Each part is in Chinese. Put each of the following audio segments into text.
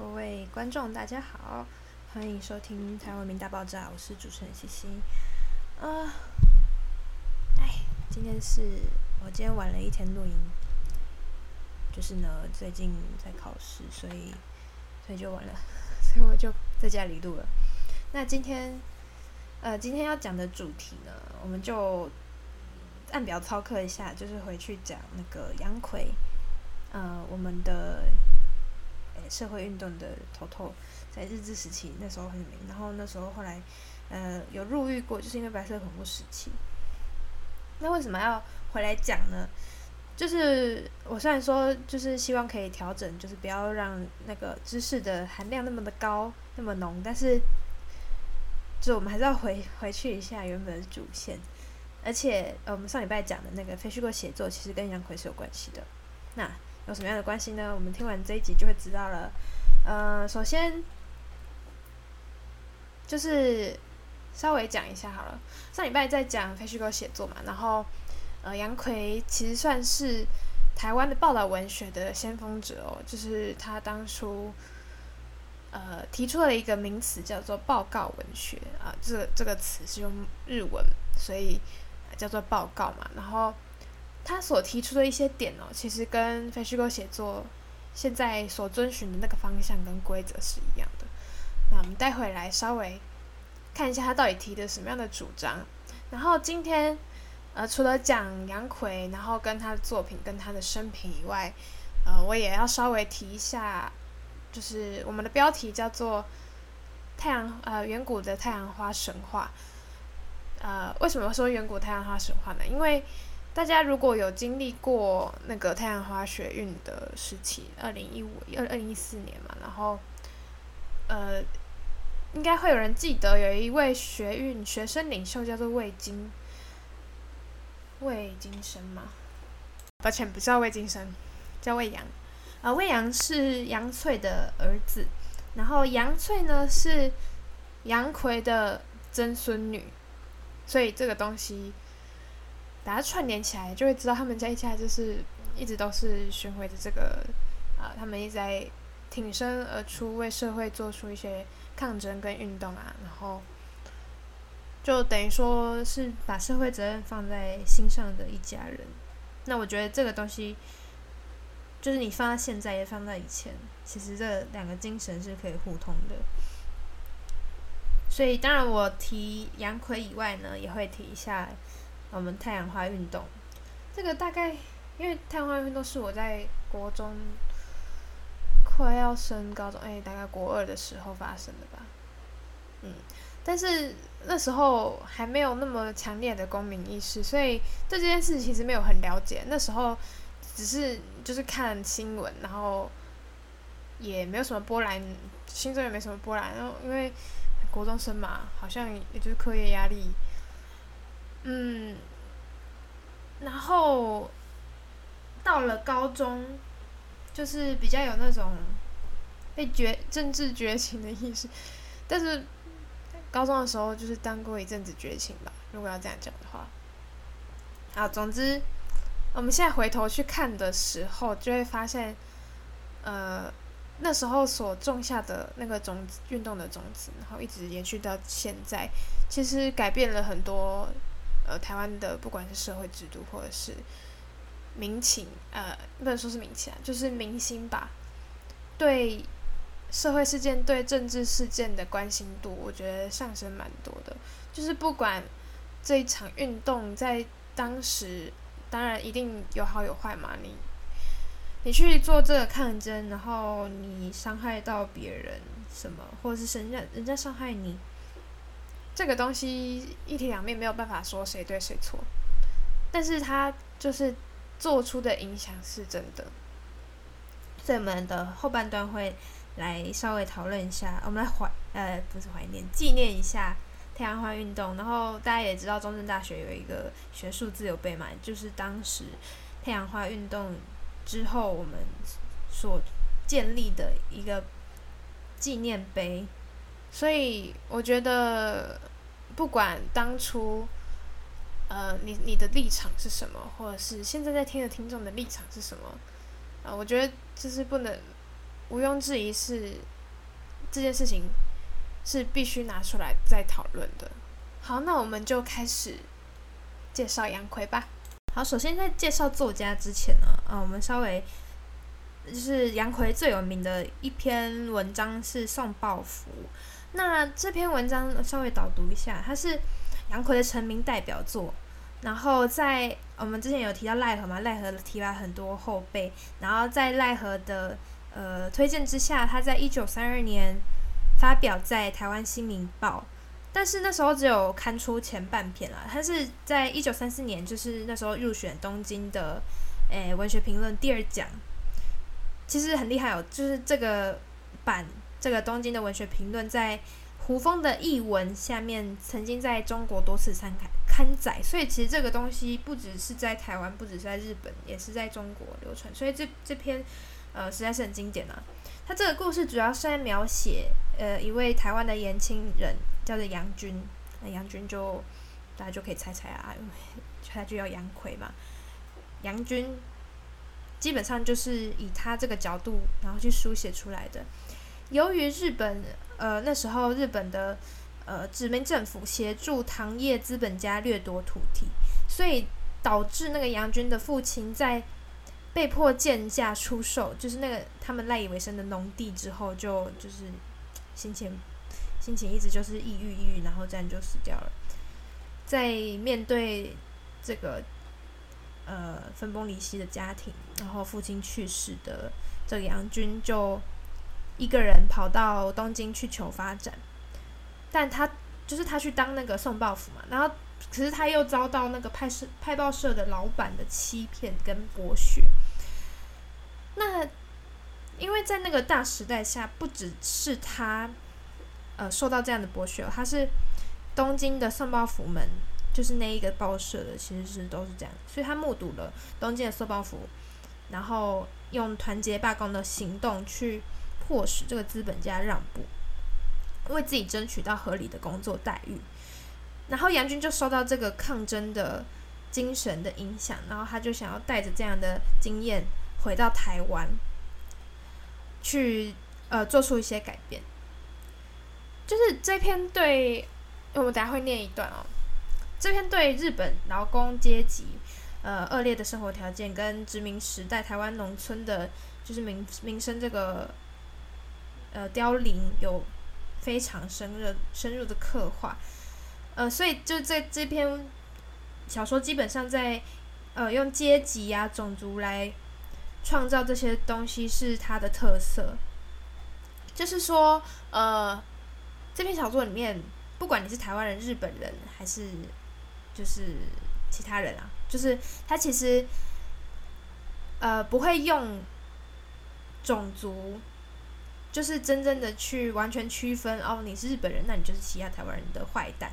各位观众，大家好，欢迎收听《台湾文明大爆炸》，我是主持人西西。啊，哎，今天是我今天晚了一天录音，就是呢，最近在考试，所以所以就晚了，所以我就在家里录了。那今天，呃，今天要讲的主题呢，我们就按表操课一下，就是回去讲那个杨逵，呃，我们的。社会运动的头头，在日治时期那时候很有名，然后那时候后来，呃，有入狱过，就是因为白色恐怖时期。那为什么要回来讲呢？就是我虽然说，就是希望可以调整，就是不要让那个知识的含量那么的高，那么浓，但是，就我们还是要回回去一下原本的主线。而且，呃，我们上礼拜讲的那个非虚构写作，其实跟杨奎是有关系的。那。有什么样的关系呢？我们听完这一集就会知道了。呃，首先就是稍微讲一下好了。上礼拜在讲非虚构写作嘛，然后呃，杨奎其实算是台湾的报道文学的先锋者哦，就是他当初呃提出了一个名词叫做报告文学啊，这个这个词是用日文，所以叫做报告嘛，然后。他所提出的一些点哦，其实跟非虚构写作现在所遵循的那个方向跟规则是一样的。那我们待会来稍微看一下他到底提的什么样的主张。然后今天呃，除了讲杨逵，然后跟他的作品跟他的生平以外，呃，我也要稍微提一下，就是我们的标题叫做太阳呃远古的太阳花神话。呃，为什么说远古太阳花神话呢？因为大家如果有经历过那个太阳花学运的时期，二零一五、二二零一四年嘛，然后，呃，应该会有人记得有一位学运学生领袖叫做魏金，魏金生嘛，抱歉，不叫魏金生，叫魏扬，啊、呃，魏扬是杨翠的儿子，然后杨翠呢是杨奎的曾孙女，所以这个东西。把它串联起来，就会知道他们家一家就是一直都是巡回的这个啊、他们一直在挺身而出，为社会做出一些抗争跟运动啊，然后就等于说是把社会责任放在心上的一家人。那我觉得这个东西，就是你放在现在也放在以前，其实这两个精神是可以互通的。所以当然我提杨逵以外呢，也会提一下。我们太阳花运动，这个大概因为太阳花运动是我在国中快要升高中，哎，大概国二的时候发生的吧。嗯，但是那时候还没有那么强烈的公民意识，所以对这件事其实没有很了解。那时候只是就是看新闻，然后也没有什么波澜，心中也没什么波澜。然后因为国中生嘛，好像也就是课业压力。嗯，然后到了高中，就是比较有那种被觉政治觉醒的意识，但是高中的时候就是当过一阵子绝情吧，如果要这样讲的话。啊，总之我们现在回头去看的时候，就会发现，呃，那时候所种下的那个种子，运动的种子，然后一直延续到现在，其实改变了很多。呃，台湾的不管是社会制度或者是民情，呃，不能说是民情啊，就是民心吧。对社会事件、对政治事件的关心度，我觉得上升蛮多的。就是不管这一场运动在当时，当然一定有好有坏嘛。你你去做这个抗争，然后你伤害到别人什么，或者是人家人家伤害你。这个东西一体两面，没有办法说谁对谁错，但是他就是做出的影响是真的。所以我们的后半段会来稍微讨论一下，我们来怀呃不是怀念，纪念一下太阳花运动。然后大家也知道，中正大学有一个学术自由碑嘛，就是当时太阳花运动之后我们所建立的一个纪念碑。所以我觉得，不管当初，呃，你你的立场是什么，或者是现在在听的听众的立场是什么，啊、我觉得就是不能毋庸置疑是这件事情是必须拿出来再讨论的。好，那我们就开始介绍杨奎吧。好，首先在介绍作家之前呢，啊，我们稍微就是杨奎最有名的一篇文章是《送报符》。那这篇文章稍微导读一下，它是杨逵的成名代表作。然后在我们之前有提到赖和嘛，赖和提了很多后辈，然后在赖和的呃推荐之下，他在一九三二年发表在台湾《新民报》。但是那时候只有刊出前半篇啦，他是在一九三四年，就是那时候入选东京的诶文学评论第二奖，其实很厉害哦，就是这个版这个东京的文学评论在胡风的译文下面曾经在中国多次参刊刊载，所以其实这个东西不只是在台湾，不只是在日本，也是在中国流传，所以这这篇呃实在是很经典啊。他这个故事主要是在描写呃一位台湾的年轻人。叫做杨军，那杨军就大家就可以猜猜啊，因为他就叫杨逵嘛。杨军基本上就是以他这个角度，然后去书写出来的。由于日本呃那时候日本的呃殖民政府协助糖业资本家掠夺土地，所以导致那个杨军的父亲在被迫贱价出售，就是那个他们赖以为生的农地之后，就就是心情。心情一直就是抑郁，抑郁，然后这样就死掉了。在面对这个呃分崩离析的家庭，然后父亲去世的这个杨军，就一个人跑到东京去求发展。但他就是他去当那个送报服嘛，然后可是他又遭到那个派社派报社的老板的欺骗跟剥削。那因为在那个大时代下，不只是他。呃，受到这样的剥削，他是东京的送报服们，就是那一个报社的，其实是都是这样，所以他目睹了东京的送报服，然后用团结罢工的行动去迫使这个资本家让步，为自己争取到合理的工作待遇，然后杨军就受到这个抗争的精神的影响，然后他就想要带着这样的经验回到台湾，去呃做出一些改变。就是这篇对，我们等下会念一段哦。这篇对日本劳工阶级，呃，恶劣的生活条件跟殖民时代台湾农村的，就是民民生这个，呃，凋零有非常深入深入的刻画。呃，所以就这这篇小说基本上在，呃，用阶级呀、啊、种族来创造这些东西是它的特色。就是说，呃。这篇小说里面，不管你是台湾人、日本人，还是就是其他人啊，就是他其实呃不会用种族，就是真正的去完全区分哦，你是日本人，那你就是其他台湾人的坏蛋。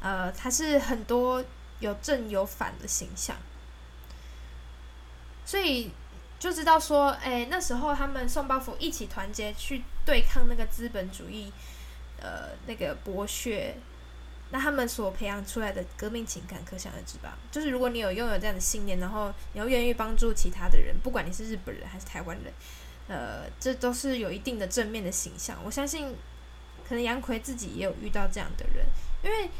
呃，他是很多有正有反的形象，所以就知道说，哎，那时候他们送包袱一起团结去对抗那个资本主义。呃，那个剥削，那他们所培养出来的革命情感，可想而知吧？就是如果你有拥有这样的信念，然后你要愿意帮助其他的人，不管你是日本人还是台湾人，呃，这都是有一定的正面的形象。我相信，可能杨奎自己也有遇到这样的人，因为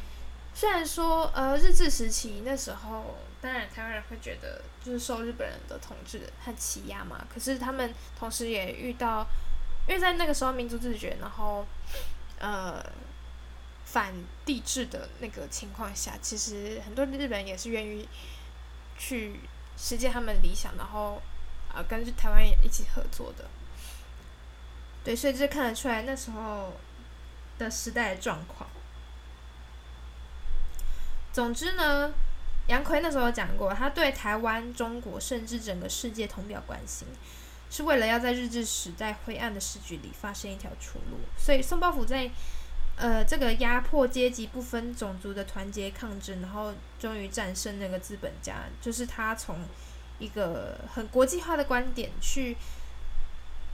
虽然说，呃，日治时期那时候，当然台湾人会觉得就是受日本人的统治和欺压嘛，可是他们同时也遇到，因为在那个时候民族自觉，然后。呃，反帝制的那个情况下，其实很多日本人也是愿意去实践他们理想，然后啊、呃，跟台湾一起合作的。对，所以这看得出来那时候的时代状况。总之呢，杨逵那时候讲过，他对台湾、中国甚至整个世界同表关心。是为了要在日治时代灰暗的时局里发生一条出路，所以送报符在呃这个压迫阶级不分种族的团结抗争，然后终于战胜那个资本家，就是他从一个很国际化的观点去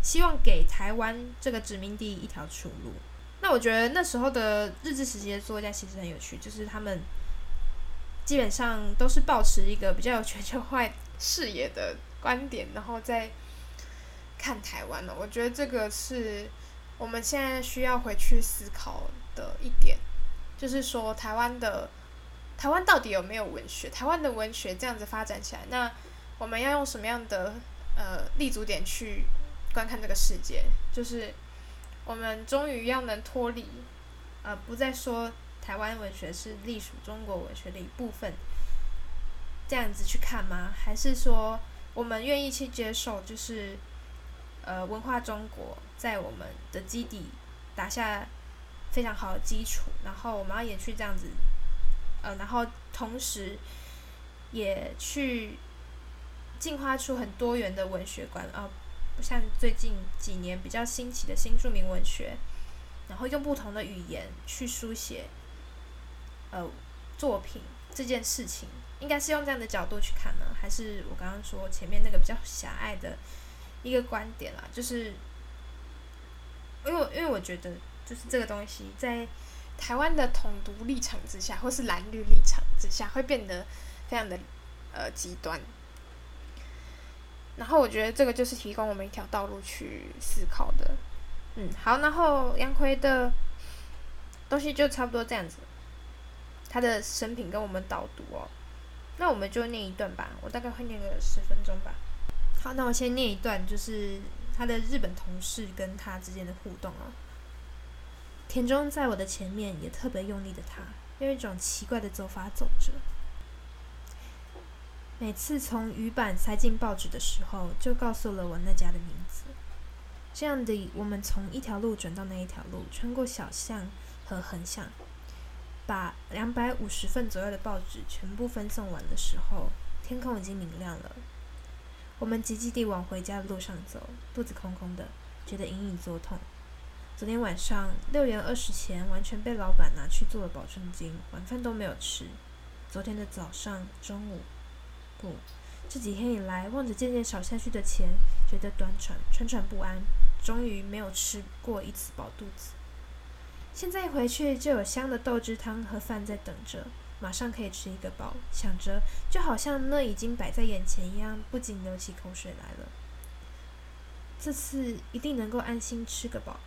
希望给台湾这个殖民地一条出路。那我觉得那时候的日治时期的作家其实很有趣，就是他们基本上都是抱持一个比较有全球化视野的观点，然后在看台湾呢？我觉得这个是我们现在需要回去思考的一点，就是说台湾的台湾到底有没有文学？台湾的文学这样子发展起来，那我们要用什么样的呃立足点去观看这个世界？就是我们终于要能脱离，呃，不再说台湾文学是隶属中国文学的一部分，这样子去看吗？还是说我们愿意去接受，就是呃文化中国在我们的基底打下非常好的基础，然后我们要延续这样子，呃，然后同时也去。进化出很多元的文学观啊，不像最近几年比较兴起的新著名文学，然后用不同的语言去书写，呃，作品这件事情，应该是用这样的角度去看呢，还是我刚刚说前面那个比较狭隘的一个观点啦？就是，因为因为我觉得，就是这个东西在台湾的统独立场之下，或是蓝绿立场之下，会变得非常的呃极端。然后我觉得这个就是提供我们一条道路去思考的，嗯，好，然后杨奎的东西就差不多这样子，他的生平跟我们导读哦，那我们就念一段吧，我大概会念个十分钟吧。好，那我先念一段，就是他的日本同事跟他之间的互动哦。田中在我的前面也特别用力的他，用一种奇怪的走法走着。每次从鱼板塞进报纸的时候，就告诉了我那家的名字。这样的，我们从一条路转到那一条路，穿过小巷和横巷，把两百五十份左右的报纸全部分送完的时候，天空已经明亮了。我们急急地往回家的路上走，肚子空空的，觉得隐隐作痛。昨天晚上六元二十钱完全被老板拿去做了保证金，晚饭都没有吃。昨天的早上、中午。这几天以来，望着渐渐少下去的钱，觉得短喘、喘喘不安，终于没有吃过一次饱肚子。现在一回去就有香的豆汁汤和饭在等着，马上可以吃一个饱。想着，就好像那已经摆在眼前一样，不禁流起口水来了。这次一定能够安心吃个饱。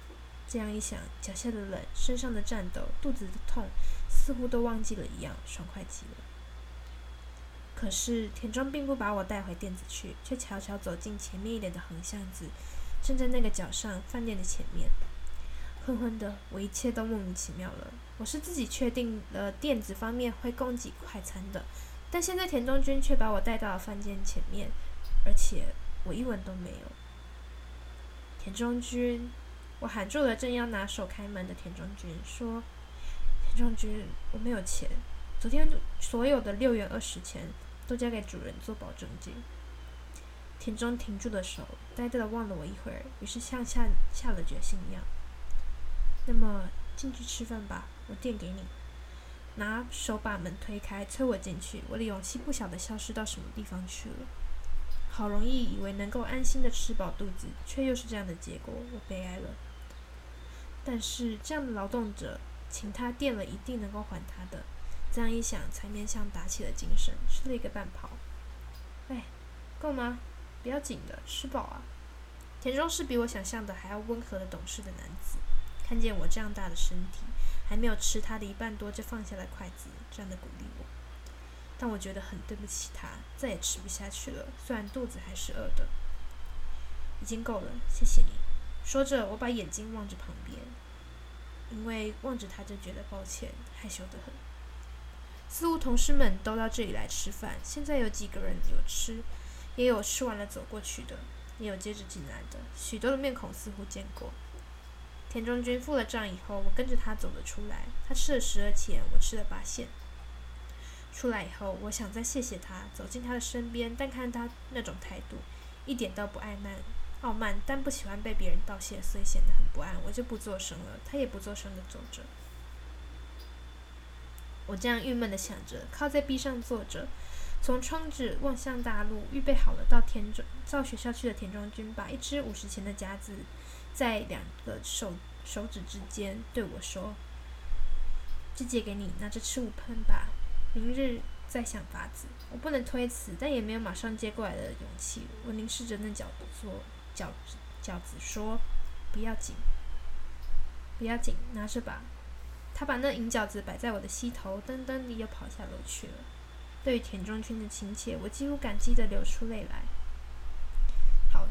这样一想，脚下的冷、身上的颤抖、肚子的痛，似乎都忘记了一样，爽快极了。可是田中并不把我带回店子去，却悄悄走进前面一点的横巷子，站在那个角上饭店的前面。昏昏的，我一切都莫名其妙了。我是自己确定了店子方面会供给快餐的，但现在田中君却把我带到了饭店前面，而且我一文都没有。田中君，我喊住了正要拿手开门的田中君，说：“田中君，我没有钱，昨天所有的六元二十钱。”都交给主人做保证金。田中停住了手，呆呆的望了我一会儿，于是像下下了决心一样。那么进去吃饭吧，我垫给你。拿手把门推开，催我进去。我的勇气不晓得消失到什么地方去了。好容易以为能够安心的吃饱肚子，却又是这样的结果，我悲哀了。但是这样的劳动者，请他垫了，一定能够还他的。这样一想，才勉强打起了精神，吃了一个半饱。哎，够吗？不要紧的，吃饱啊。田中是比我想象的还要温和的懂事的男子，看见我这样大的身体，还没有吃他的一半多就放下了筷子，这样的鼓励我。但我觉得很对不起他，再也吃不下去了，虽然肚子还是饿的。已经够了，谢谢你。说着，我把眼睛望着旁边，因为望着他就觉得抱歉，害羞得很。似乎同事们都到这里来吃饭，现在有几个人有吃，也有吃完了走过去的，也有接着进来的，许多的面孔似乎见过。田中君付了账以后，我跟着他走了出来。他吃了十二钱，我吃了八线。出来以后，我想再谢谢他，走进他的身边，但看他那种态度，一点都不爱慢、傲慢，但不喜欢被别人道谢，所以显得很不安。我就不作声了，他也不作声的走着。我这样郁闷地想着，靠在壁上坐着，从窗子望向大路。预备好了到田中到学校去的田中君，把一只五十钱的夹子在两个手手指之间对我说：“这借给你，拿着吃午饭吧，明日再想法子。”我不能推辞，但也没有马上接过来的勇气。我凝视着那角座角教子说：“不要紧，不要紧，拿着吧。”他把那银饺子摆在我的膝头，噔噔地又跑下楼去了。对于田中君的亲切，我几乎感激的流出泪来。好，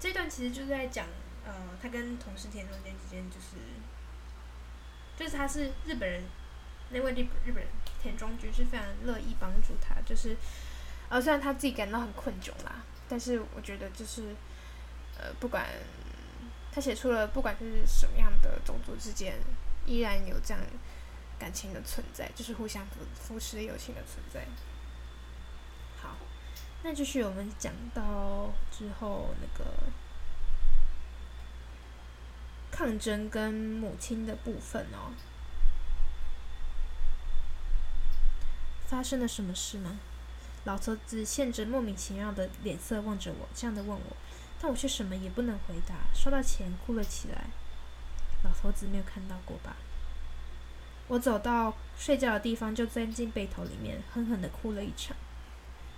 这段其实就是在讲，呃，他跟同事田中间之间，就是，就是他是日本人，那位日日本人田中君是非常乐意帮助他，就是，呃，虽然他自己感到很困窘啦，但是我觉得就是，呃，不管他写出了不管是什么样的种族之间。依然有这样感情的存在，就是互相扶扶持的友情的存在。好，那就是我们讲到之后那个抗争跟母亲的部分哦。发生了什么事吗？老头子现着莫名其妙的脸色望着我，这样的问我，但我却什么也不能回答。收到钱，哭了起来。老头子没有看到过吧？我走到睡觉的地方，就钻进被头里面，狠狠地哭了一场。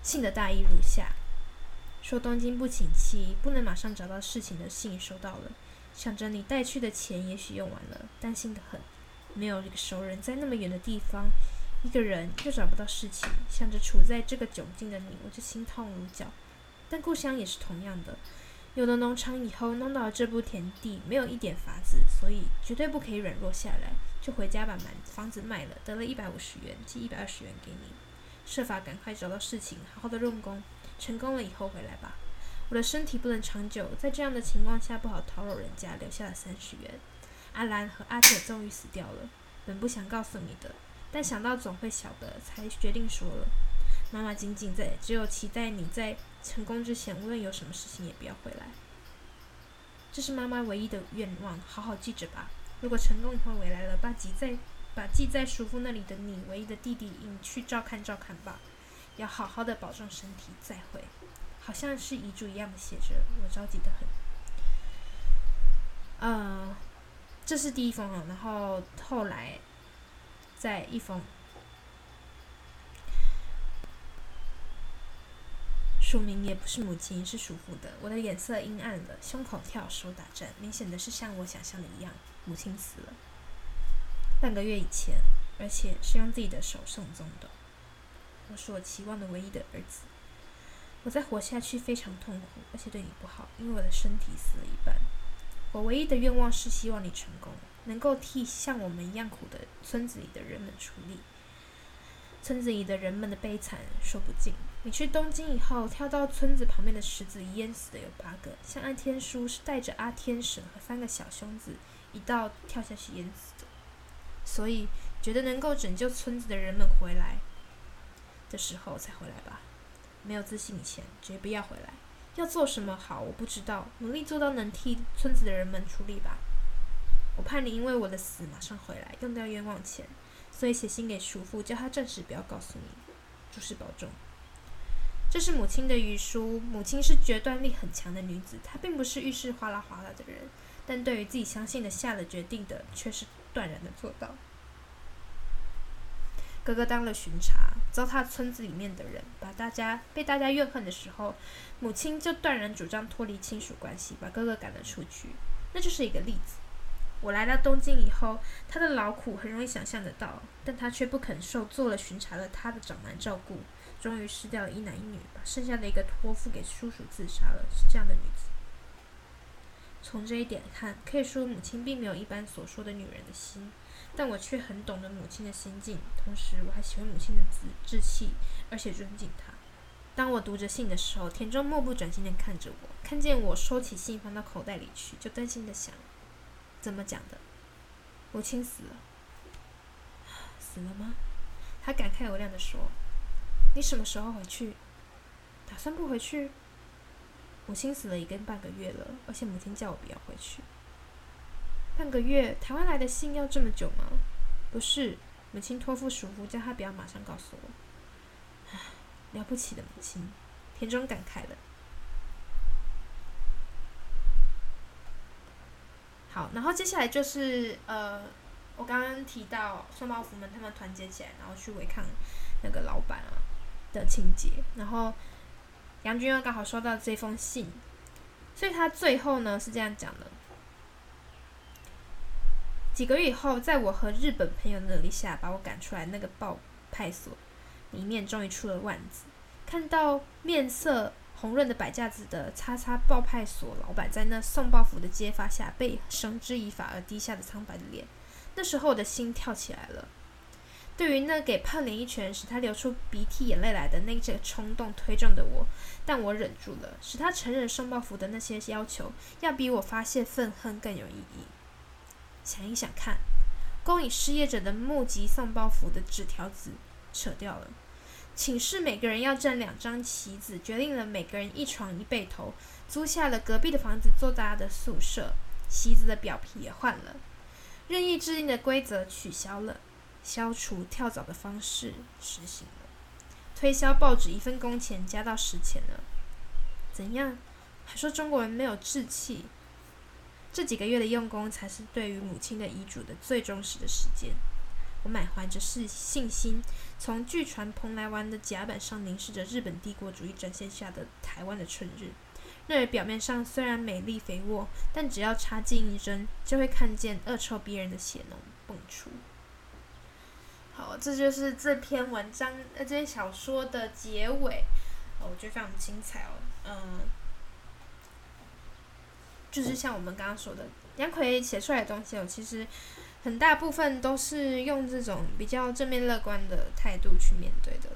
信的大意如下：说东京不景气，不能马上找到事情的信收到了，想着你带去的钱也许用完了，担心得很。没有一个熟人在那么远的地方，一个人又找不到事情，想着处在这个窘境的你，我就心痛如绞。但故乡也是同样的。有了农场以后，弄到了这步田地，没有一点法子，所以绝对不可以软弱下来。就回家把满房子卖了，得了一百五十元，寄一百二十元给你，设法赶快找到事情，好好的用功。成功了以后回来吧。我的身体不能长久，在这样的情况下不好讨扰人家，留下了三十元。阿兰和阿铁终于死掉了，本不想告诉你的，但想到总会晓得，才决定说了。妈妈仅仅在，只有期待你在成功之前，无论有什么事情也不要回来。这是妈妈唯一的愿望，好好记着吧。如果成功以后回来了，把寄在把寄在叔父那里的你唯一的弟弟引去照看照看吧。要好好的保重身体，再会。好像是遗嘱一样的写着，我着急得很。呃，这是第一封啊，然后后来再一封。署名也不是母亲，是叔父的。我的脸色阴暗了，胸口跳，手打颤，明显的是像我想象的一样，母亲死了，半个月以前，而且是用自己的手送终的。我是我期望的唯一的儿子，我再活下去非常痛苦，而且对你不好，因为我的身体死了一半。我唯一的愿望是希望你成功，能够替像我们一样苦的村子里的人们出力。村子里的人们的悲惨说不尽。你去东京以后，跳到村子旁边的池子淹死的有八个，像阿天叔是带着阿天婶和三个小兄子一道跳下去淹死的。所以觉得能够拯救村子的人们回来的时候才回来吧。没有自信以前，绝不要回来。要做什么好，我不知道。努力做到能替村子的人们出力吧。我怕你因为我的死马上回来，用掉冤枉钱。所以写信给叔父，叫他暂时不要告诉你。诸事保重。这是母亲的遗书。母亲是决断力很强的女子，她并不是遇事哗啦哗啦的人，但对于自己相信的、下了决定的，却是断然的做到。哥哥当了巡查，糟蹋村子里面的人，把大家被大家怨恨的时候，母亲就断然主张脱离亲属关系，把哥哥赶了出去。那就是一个例子。我来到东京以后，他的劳苦很容易想象得到，但他却不肯受做了巡查的他的长男照顾，终于失掉了一男一女，把剩下的一个托付给叔叔自杀了。是这样的女子。从这一点看，可以说母亲并没有一般所说的女人的心，但我却很懂得母亲的心境，同时我还喜欢母亲的志志气，而且尊敬她。当我读着信的时候，田中目不转睛地看着我，看见我收起信放到口袋里去，就担心地想。怎么讲的？母亲死了，死了吗？他感慨有量地说：“你什么时候回去？打算不回去？母亲死了已经半个月了，而且母亲叫我不要回去。半个月，台湾来的信要这么久吗？不是，母亲托付叔父，叫他不要马上告诉我。唉，了不起的母亲，田中感慨了。”好，然后接下来就是呃，我刚刚提到双胞福们他们团结起来，然后去违抗那个老板啊的情节。然后杨君又刚好收到这封信，所以他最后呢是这样讲的：几个月以后，在我和日本朋友的努力下，把我赶出来那个报派所里面，终于出了万子。看到面色红润的摆架子的叉叉报派所老板在那送报服的揭发下被绳之以法而低下的苍白的脸，那时候我的心跳起来了。对于那给胖脸一拳使他流出鼻涕眼泪来的那这个冲动推动的我，但我忍住了，使他承认送报符的那些要求，要比我发泄愤恨更有意义。想一想看，供以失业者的募集送报符的纸条子扯掉了，寝室每个人要占两张席子，决定了每个人一床一被头，租下了隔壁的房子做大家的宿舍，席子的表皮也换了，任意制定的规则取消了。消除跳蚤的方式实行了，推销报纸一份工钱加到十钱了。怎样？还说中国人没有志气？这几个月的用功才是对于母亲的遗嘱的最忠实的时间。我满怀着是信心，从据传蓬莱湾的甲板上凝视着日本帝国主义展现下的台湾的春日。那儿表面上虽然美丽肥沃，但只要插进一针，就会看见恶臭逼人的血脓迸出。好，这就是这篇文章呃，这篇小说的结尾，我觉得非常精彩哦。嗯，就是像我们刚刚说的，杨奎写出来的东西哦，其实很大部分都是用这种比较正面乐观的态度去面对的。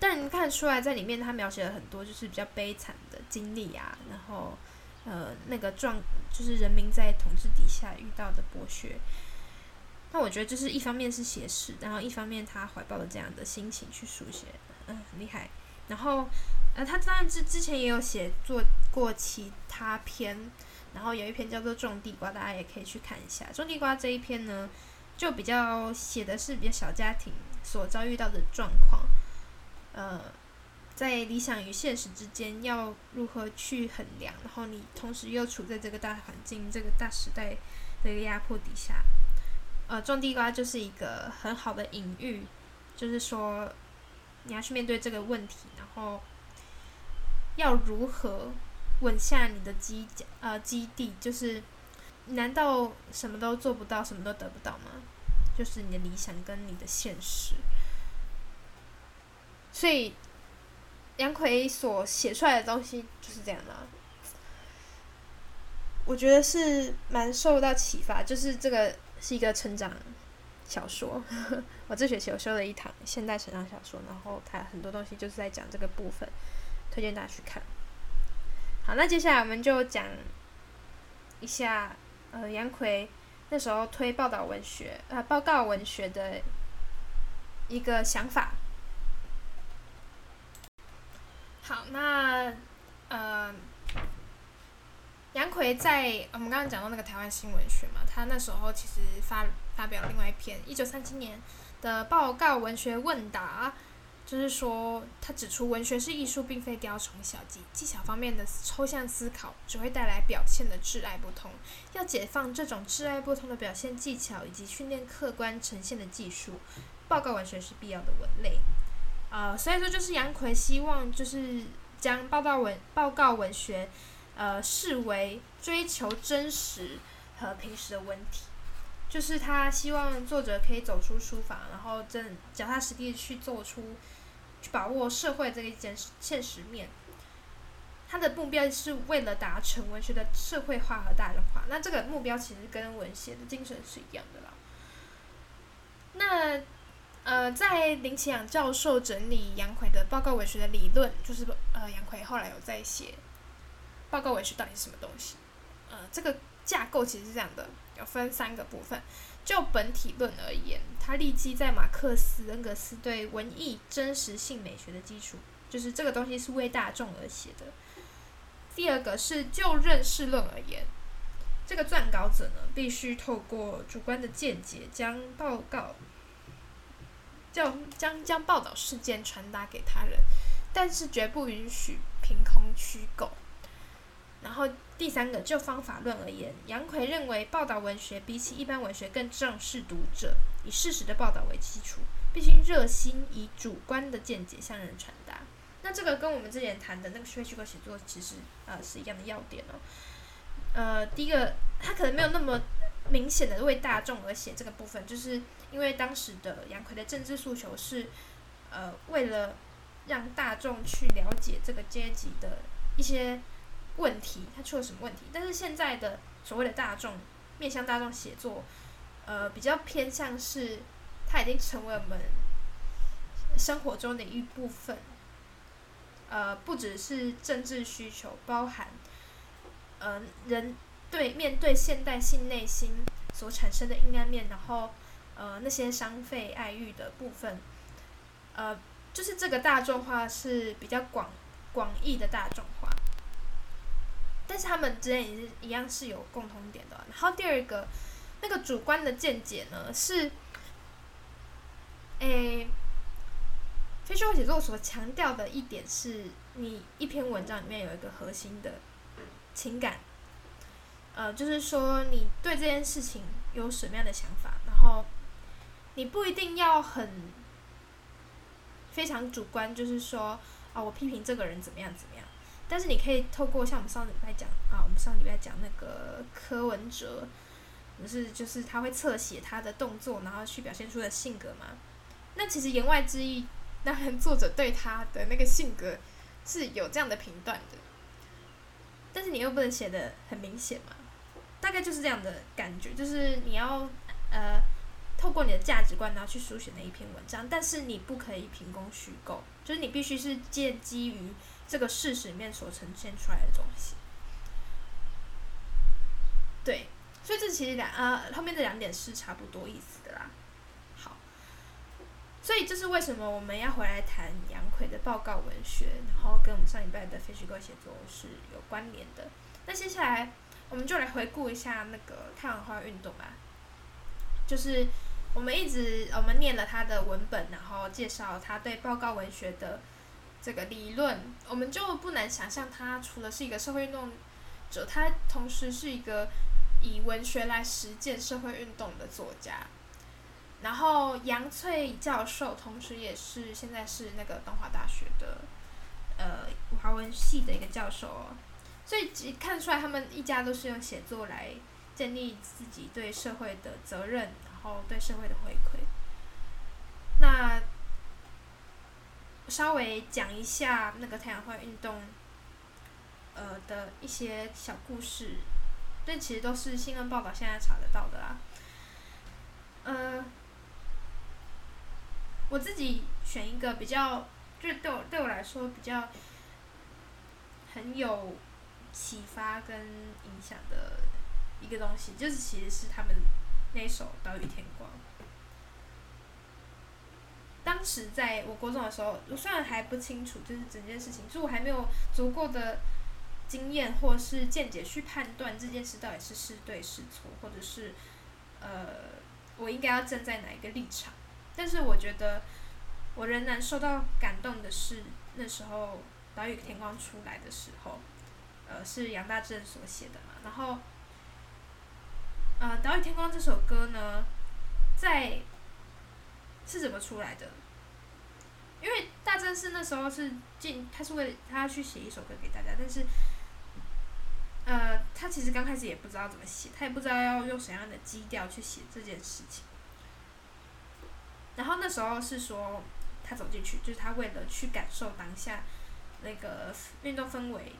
但你看出来，在里面他描写了很多就是比较悲惨的经历啊，然后呃，那个状就是人民在统治底下遇到的剥削。那我觉得就是一方面是写实，然后一方面他怀抱了这样的心情去书写，嗯，很厉害。然后，呃，他当然之之前也有写做过其他篇，然后有一篇叫做《种地瓜》，大家也可以去看一下。《种地瓜》这一篇呢，就比较写的是比较小家庭所遭遇到的状况，呃，在理想与现实之间要如何去衡量，然后你同时又处在这个大环境、这个大时代这个压迫底下。呃，种地瓜就是一个很好的隐喻，就是说你要去面对这个问题，然后要如何稳下你的基呃基地，就是难道什么都做不到，什么都得不到吗？就是你的理想跟你的现实。所以杨逵所写出来的东西就是这样的，我觉得是蛮受到启发，就是这个。是一个成长小说，我这学期有修了一堂现代成长小说，然后它很多东西就是在讲这个部分，推荐大家去看。好，那接下来我们就讲一下，呃，杨奎那时候推报道文学，呃，报告文学的一个想法。好，那呃。杨奎在我们刚刚讲到那个台湾新文学嘛，他那时候其实发发表另外一篇一九三七年的报告文学问答，就是说他指出文学是艺术，并非雕虫小技，技巧方面的抽象思考只会带来表现的挚爱不同，要解放这种挚爱不同的表现技巧以及训练客观呈现的技术，报告文学是必要的文类。呃，所以说就是杨奎希望就是将报道文报告文学。呃，视为追求真实和平时的问题，就是他希望作者可以走出书房，然后真脚踏实地去做出，去把握社会这一件现实面。他的目标是为了达成文学的社会化和大众化。那这个目标其实跟文学的精神是一样的啦。那呃，在林奇仰教授整理杨奎的报告文学的理论，就是呃，杨奎后来有在写。报告文学到底是什么东西？呃，这个架构其实是这样的，有分三个部分。就本体论而言，它立基在马克思、恩格斯对文艺真实性美学的基础，就是这个东西是为大众而写的。第二个是就认识论而言，这个撰稿者呢，必须透过主观的见解，将报告，将将将报道事件传达给他人，但是绝不允许凭空虚构。然后第三个，就方法论而言，杨逵认为报道文学比起一般文学更重视读者，以事实的报道为基础，必须热心以主观的见解向人传达。那这个跟我们之前谈的那个非虚构写作其实呃是一样的要点哦。呃，第一个，他可能没有那么明显的为大众而写这个部分，就是因为当时的杨逵的政治诉求是，呃，为了让大众去了解这个阶级的一些问题，他出了什么问题。但是现在的所谓的大众面向大众写作，呃，比较偏向是，他已经成为我们生活中的一部分，呃，不只是政治需求，包含。呃，人对面对现代性内心所产生的阴暗面，然后呃那些伤肺爱欲的部分，呃，就是这个大众化是比较广广义的大众化，但是他们之间也是一样是有共同点的。然后第二个，那个主观的见解呢是，诶，非虚构写作所强调的一点是，你一篇文章里面有一个核心的。情感，呃，就是说你对这件事情有什么样的想法，然后你不一定要很非常主观，就是说啊，我批评这个人怎么样子，但是你可以透过像我们上礼拜讲啊，我们上礼拜讲那个柯文哲，不是就是他会侧写他的动作，然后去表现出的性格嘛？那其实言外之意，当然作者对他的那个性格是有这样的评断的。但是你又不能写得很明显嘛，大概就是这样的感觉，就是你要呃透过你的价值观然后去书写那一篇文章，但是你不可以凭空虚构，就是你必须是建基于这个事实里面所呈现出来的东西。对，所以这其实两呃后面这两点是差不多意思的啦。好所以这是为什么我们要回来谈杨奎的报告文学，然后跟我们上礼拜的非虚构写作是有关联的。那接下来我们就来回顾一下那个太阳花运动吧。就是我们一直我们念了他的文本，然后介绍他对报告文学的这个理论，我们就不难想象，他除了是一个社会运动者，他同时是一个以文学来实践社会运动的作家。然后杨翠教授，同时也是现在是那个东华大学的，呃，华文系的一个教授哦，所以看出来他们一家都是用写作来建立自己对社会的责任，然后对社会的回馈。那稍微讲一下那个太阳花运动，呃的一些小故事，这其实都是新闻报道现在查得到的啦，呃。我自己选一个比较，就是对我对我来说比较很有启发跟影响的一个东西，就是其实是他们那首《岛屿天光》。当时在我国中的时候，我虽然还不清楚，就是整件事情，就我还没有足够的经验或是见解去判断这件事到底是是对是错，或者是呃，我应该要站在哪一个立场。但是我觉得，我仍然受到感动的是那时候《岛屿天光》出来的时候，呃，是杨大正所写的嘛。然后，呃，《岛屿天光》这首歌呢，在是怎么出来的？因为大正是那时候是进，他是为了他要去写一首歌给大家，但是，呃，他其实刚开始也不知道怎么写，他也不知道要用什么样的基调去写这件事情。然后那时候是说，他走进去，就是他为了去感受当下那个运动氛围，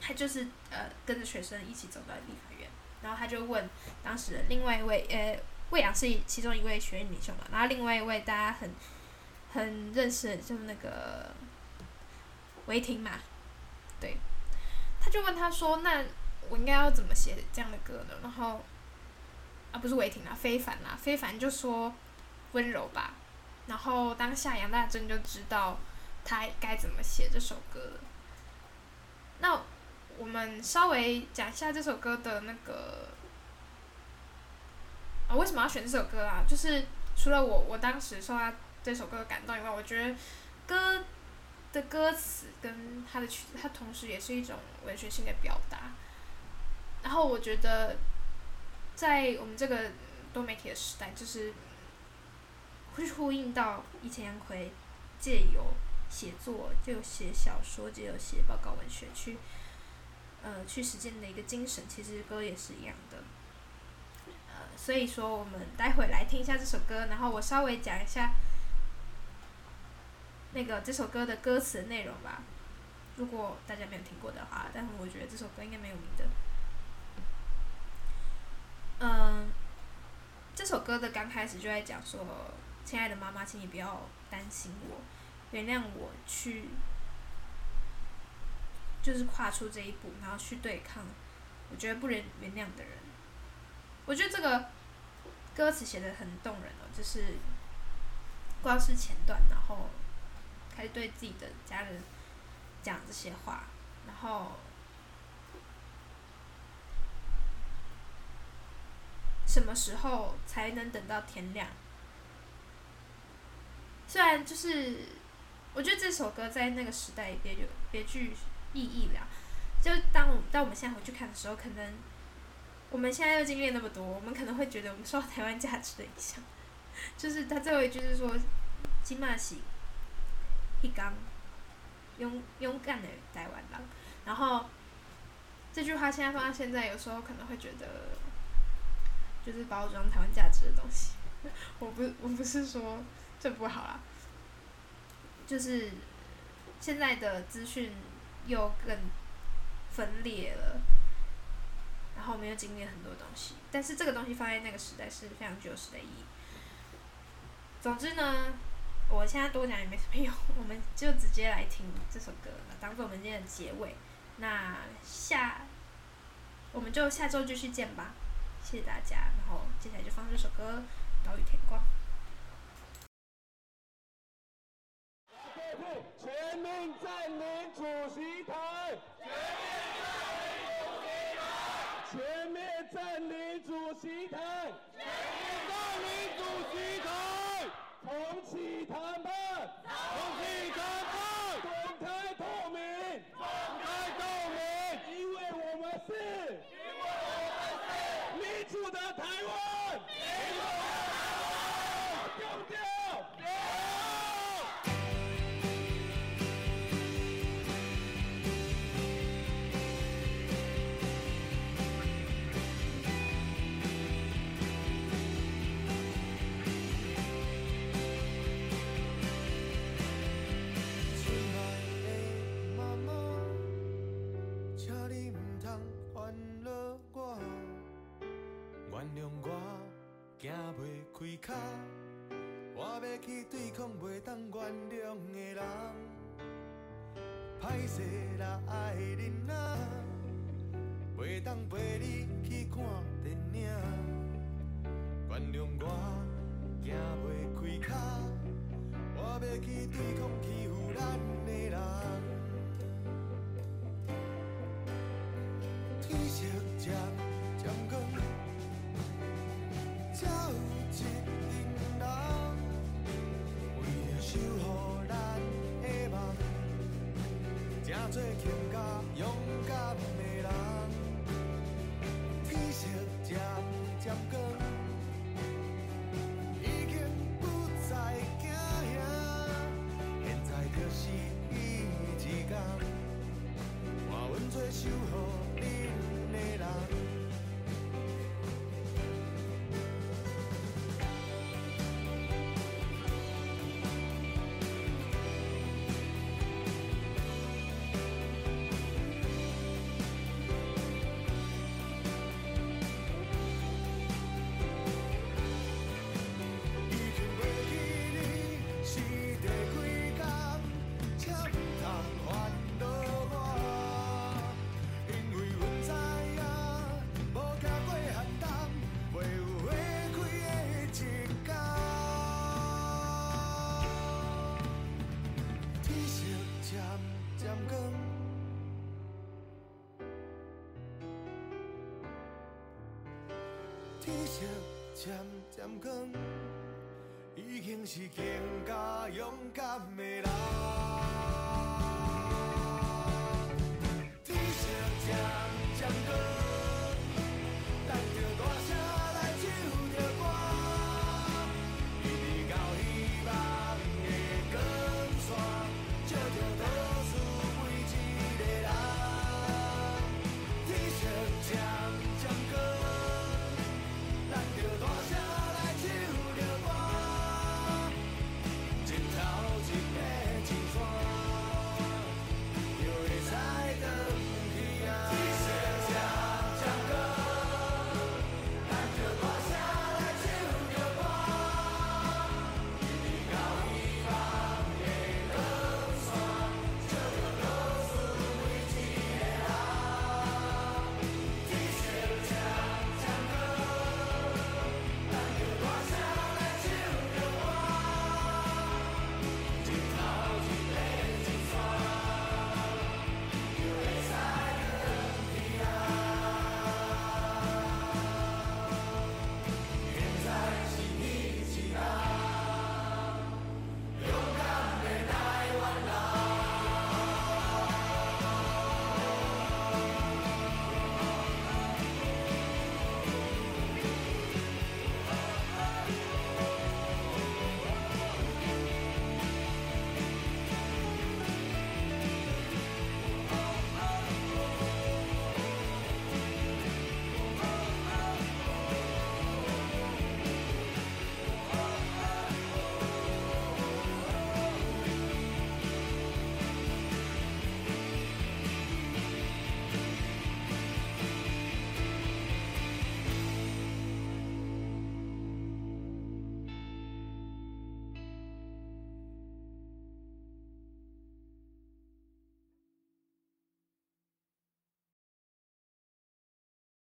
他就是呃跟着学生一起走到立法院，然后他就问当时的另外一位呃魏阳是其中一位学院领袖嘛，然后另外一位大家很很认识的就是那个韦廷嘛，对，他就问他说：“那我应该要怎么写这样的歌呢？”然后啊不是韦廷啊，非凡啊，非凡就说。温柔吧，然后当下杨大正就知道他该怎么写这首歌了。那我们稍微讲一下这首歌的那个啊，为什么要选这首歌啊？就是除了我我当时受到这首歌的感动以外，我觉得歌的歌词跟他的曲，它同时也是一种文学性的表达。然后我觉得，在我们这个多媒体的时代，就是。会呼应到以前杨逵借由写作，就有写小说，就有写报告文学，去呃去实践的一个精神。其实歌也是一样的。所以说我们待会来听一下这首歌，然后我稍微讲一下那个这首歌的歌词内容吧。如果大家没有听过的话，但是我觉得这首歌应该蛮有名的。嗯，这首歌的刚开始就在讲说：“亲爱的妈妈，请你不要担心我，原谅我去，就是跨出这一步，然后去对抗我觉得不能原谅的人。”我觉得这个歌词写的很动人哦，就是光是前段，然后开始对自己的家人。讲这些话，然后什么时候才能等到天亮？虽然就是，我觉得这首歌在那个时代别有别具意义了。就当我当我们现在回去看的时候，可能我们现在又经历那么多，我们可能会觉得我们受到台湾价值的影响。就是他最后一句是说：“金马喜一刚。”勇勇敢的台湾人，然后这句话现在放到现在，有时候可能会觉得就是包装台湾价值的东西。我不我不是说这不好啦，就是现在的资讯又更分裂了，然后我们又经历了很多东西，但是这个东西放在那个时代是非常具有时代意义。总之呢。我现在多讲也没什么用，我们就直接来听这首歌，当做我们今天的结尾。那下，我们就下周继续见吧，谢谢大家。然后接下来就放这首歌《岛屿天光》。全民占领主席台！全面占领主席台！全面占领主席台！重对抗袂当原谅的人。歹势啦，爱人啊，袂当陪你去看电影。原谅我，行袂开脚，我要去对抗欺负咱的人。天色渐天色渐渐光，已经是更加勇敢的人。